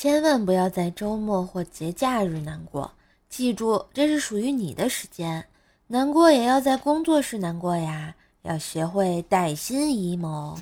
千万不要在周末或节假日难过，记住，这是属于你的时间。难过也要在工作时难过呀，要学会带薪 emo。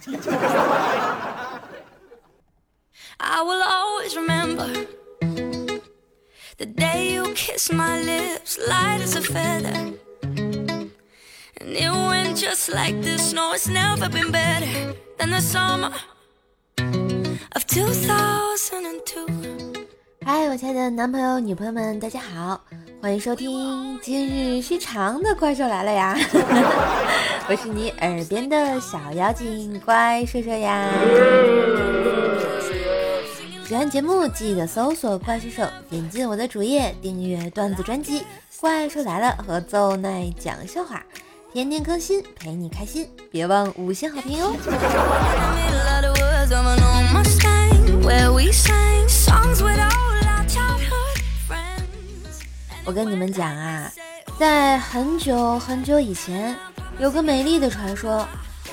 嗨，我亲爱的男朋友、女朋友们，大家好，欢迎收听今日续长的怪兽来了呀！我是你耳边的小妖精怪兽兽呀。喜欢节目记得搜索怪兽兽，点进我的主页订阅段子专辑《怪兽来了》和奏奈讲笑话，天天更新陪你开心，别忘五星好评哦。我跟你们讲啊，在很久很久以前，有个美丽的传说，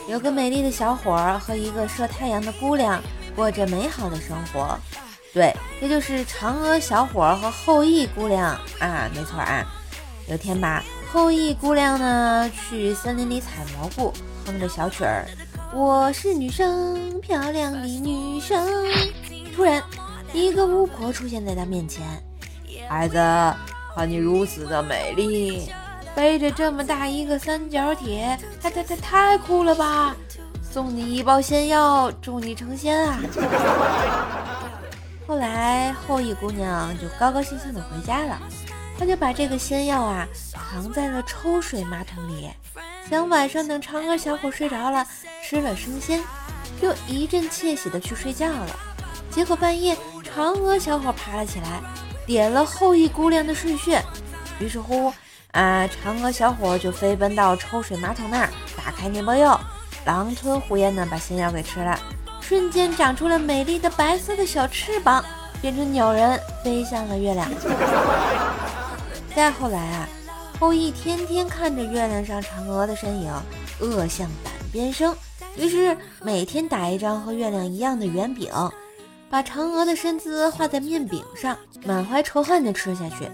有个美丽的小伙儿和一个射太阳的姑娘过着美好的生活。对，这就是嫦娥小伙儿和后羿姑娘啊，没错啊。有天吧，后羿姑娘呢去森林里采蘑菇，哼着小曲儿。我是女生，漂亮的女生。突然，一个巫婆出现在他面前。孩子，看你如此的美丽，背着这么大一个三角铁，太太太太酷了吧！送你一包仙药，祝你成仙啊！后来，后羿姑娘就高高兴兴的回家了。她就把这个仙药啊藏在了抽水马桶里。想晚上等嫦娥小伙睡着了，吃了生鲜，又一阵窃喜的去睡觉了。结果半夜，嫦娥小伙爬了起来，点了后羿姑娘的睡穴。于是乎，啊，嫦娥小伙就飞奔到抽水马桶那儿，打开那包药，狼吞虎咽的把仙药给吃了，瞬间长出了美丽的白色的小翅膀，变成鸟人飞向了月亮。再后来啊。后羿天天看着月亮上嫦娥的身影，恶向胆边生。于是每天打一张和月亮一样的圆饼，把嫦娥的身姿画在面饼上，满怀仇恨地吃下去。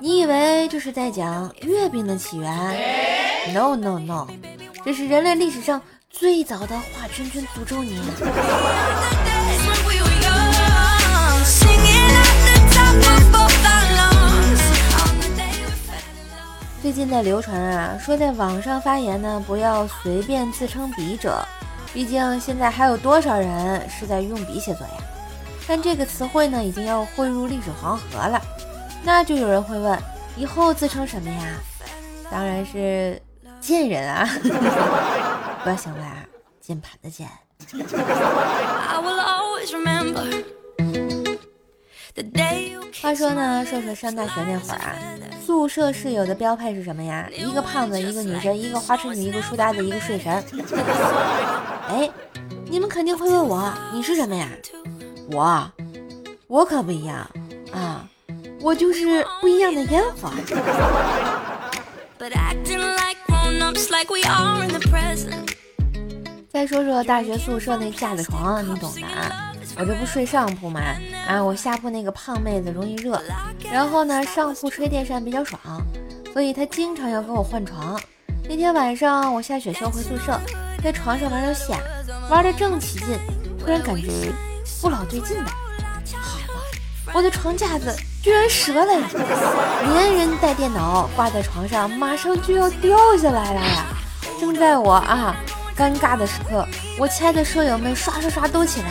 你以为这是在讲月饼的起源？No No No，这是人类历史上最早的画圈圈诅咒你。最近在流传啊，说在网上发言呢，不要随便自称笔者，毕竟现在还有多少人是在用笔写作呀？但这个词汇呢，已经要汇入历史黄河了。那就有人会问，以后自称什么呀？当然是贱人啊！不要想歪啊，键盘的键。话说呢，瘦瘦上大学那会儿啊，宿舍室友的标配是什么呀？一个胖子，一个女神，一个花痴女，一个书呆子，一个睡神。哎，你们肯定会问我，你是什么呀？我，我可不一样啊，我就是不一样的烟火。再说说大学宿舍那架子床，你懂的啊。我这不睡上铺嘛，啊，我下铺那个胖妹子容易热，然后呢，上铺吹电扇比较爽，所以她经常要跟我换床。那天晚上我下选修回宿舍，在床上玩游戏，玩的正起劲，突然感觉不老对劲的，好了，我的床架子居然折了呀！连人带电脑挂在床上，马上就要掉下来了呀！正在我啊尴尬的时刻，我亲爱的舍友们刷刷刷都起来。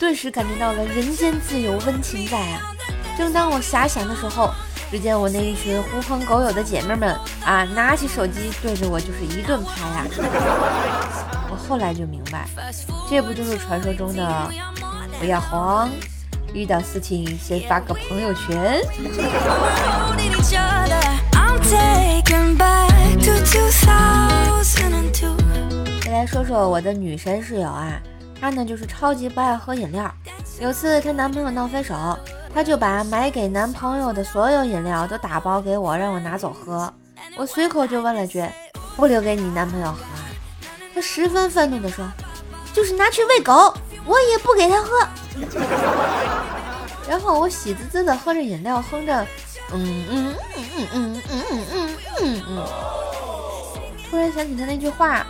顿时感觉到了人间自有温情在啊！正当我遐想的时候，只见我那一群狐朋狗友的姐妹们啊，拿起手机对着我就是一顿拍呀！我后来就明白，这不就是传说中的不要慌，遇到事情先发个朋友圈。说说我的女神室友啊。她呢就是超级不爱喝饮料。有次她男朋友闹分手，她就把买给男朋友的所有饮料都打包给我，让我拿走喝。我随口就问了句：“不留给你男朋友喝？”她十分愤怒地说：“就是拿去喂狗，我也不给他喝。”然后我喜滋滋的喝着饮料，哼着，嗯嗯嗯嗯嗯嗯嗯嗯嗯，突然想起他那句话，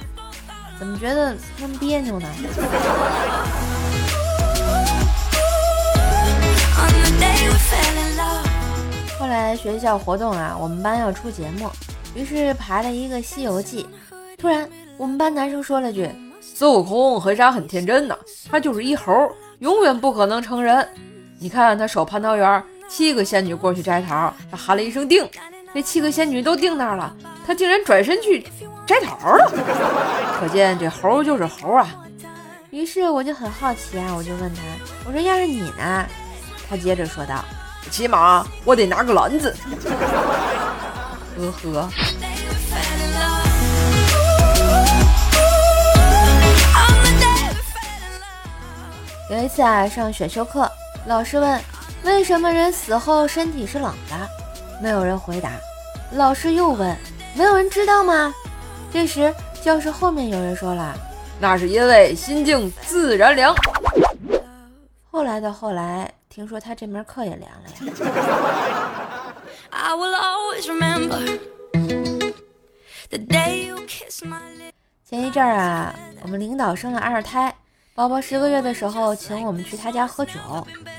怎么觉得那么别扭呢？后来学校活动啊，我们班要出节目，于是排了一个《西游记》。突然，我们班男生说了句：“孙悟空很傻很天真呢，他就是一猴，永远不可能成人。你看他守蟠桃园，七个仙女过去摘桃，他喊了一声‘定’，那七个仙女都定那儿了，他竟然转身去摘桃了。可见这猴就是猴啊。”于是我就很好奇啊，我就问他：“我说要是你呢？”他接着说道。起码我得拿个篮子，呵呵。有一次啊，上选修课，老师问为什么人死后身体是冷的，没有人回答。老师又问，没有人知道吗？这时教室后面有人说了，那是因为心静自然凉。后来的后来。听说他这门课也凉了呀。前一阵儿啊，我们领导生了二胎，宝宝十个月的时候，请我们去他家喝酒，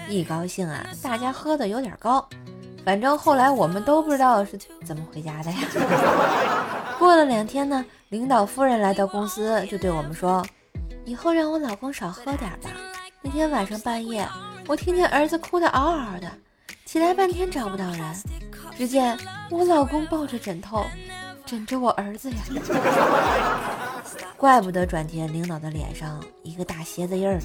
一高兴啊，大家喝的有点高。反正后来我们都不知道是怎么回家的呀。过了两天呢，领导夫人来到公司，就对我们说：“以后让我老公少喝点吧。”那天晚上半夜。我听见儿子哭得嗷嗷的，起来半天找不到人，只见我老公抱着枕头，枕着我儿子呀。怪不得转天领导的脸上一个大鞋子印儿。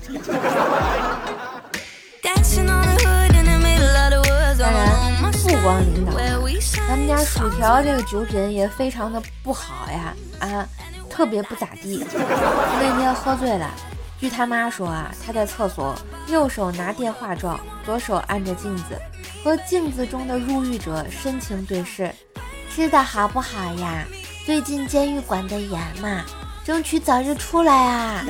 咱们家薯条这个酒品也非常的不好呀，啊，特别不咋地。那天喝醉了。据他妈说啊，他在厕所右手拿电话状，左手按着镜子，和镜子中的入狱者深情对视。吃的好不好呀？最近监狱管得严嘛，争取早日出来啊！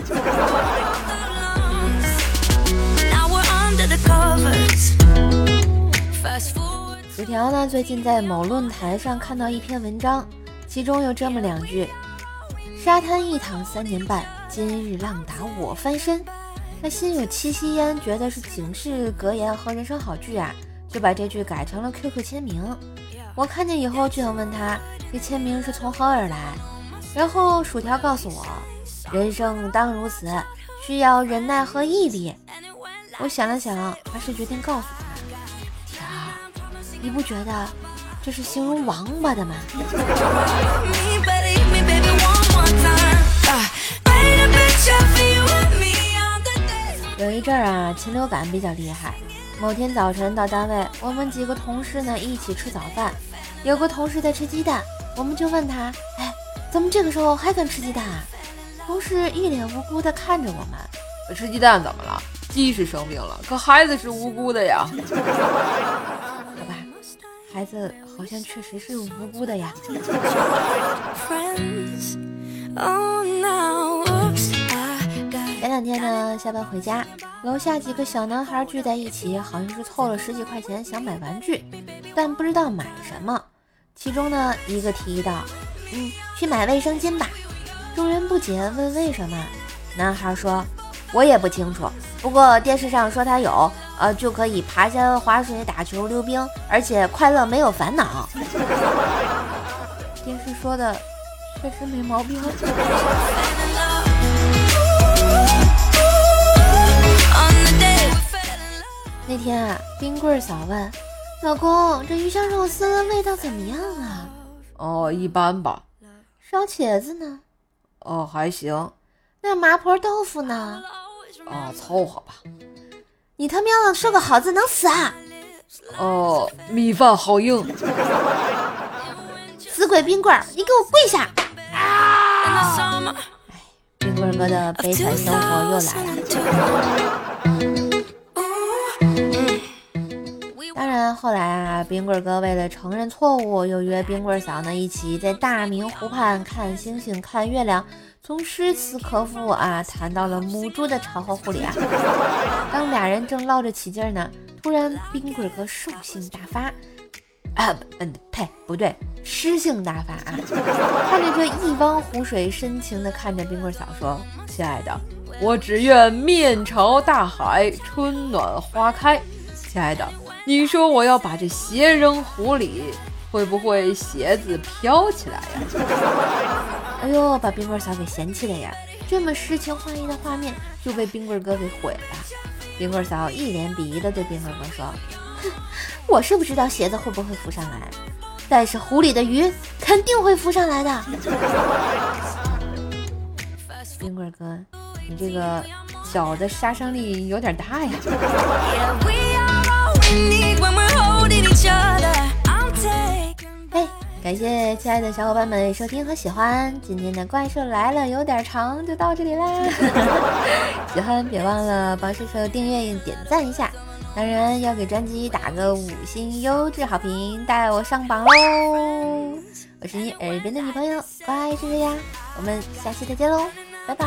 纸条呢？最近在某论坛上看到一篇文章，其中有这么两句：沙滩一躺三年半。今日浪打我翻身，他心有戚戚焉，觉得是警示格言和人生好句啊，就把这句改成了 QQ 签名。我看见以后就想问他，这签名是从何而来？然后薯条告诉我，人生当如此，需要忍耐和毅力。我想了想，还是决定告诉他，你不觉得这是形容王八的吗？有一阵儿啊，禽流感比较厉害。某天早晨到单位，我们几个同事呢一起吃早饭，有个同事在吃鸡蛋，我们就问他：“哎，怎么这个时候还敢吃鸡蛋？”啊？”同事一脸无辜地看着我们：“吃鸡蛋怎么了？鸡是生病了，可孩子是无辜的呀。”孩子好像确实是无辜的呀。前两天呢，下班回家，楼下几个小男孩聚在一起，好像是凑了十几块钱想买玩具，但不知道买什么。其中呢，一个提议道：“嗯，去买卫生巾吧。”众人不解，问为什么？男孩说：“我也不清楚，不过电视上说他有，呃，就可以爬山、划水、打球、溜冰，而且快乐没有烦恼。”电视说的。确实没毛病。那天啊，冰棍嫂问老公：“这鱼香肉丝味道怎么样啊？”“哦，一般吧。”“烧茄子呢？”“哦，还行。”“那麻婆豆腐呢？”“啊，凑合吧。”“你他喵的说个好字能死啊？”“哦，米饭好硬。”“死鬼冰棍，你给我跪下！”哎，冰棍哥的悲惨生活又来了。后来啊，冰棍哥为了承认错误，又约冰棍嫂呢一起在大明湖畔看星星、看月亮，从诗词歌赋啊谈到了母猪的产后护理啊。当俩人正唠着起劲呢，突然，冰棍哥兽性大发，啊，嗯，呸，不对，诗性大发啊！看着这一汪湖水，深情的看着冰棍嫂说：“亲爱的，我只愿面朝大海，春暖花开。亲爱的，你说我要把这鞋扔湖里，会不会鞋子飘起来呀？”哎呦，把冰棍嫂给嫌弃了呀！这么诗情画意的画面就被冰棍哥给毁了。冰棍嫂一脸鄙夷的对冰棍哥说：“哼，我是不知道鞋子会不会浮上来，但是湖里的鱼肯定会浮上来的。”冰棍哥，你这个脚的杀伤力有点大呀。感谢亲爱的小伙伴们收听和喜欢今天的怪兽来了，有点长，就到这里啦。喜欢别忘了帮兽兽订阅、点赞一下，当然要给专辑打个五星优质好评，带我上榜喽！我是你耳边的女朋友怪兽呀，我们下期再见喽，拜拜。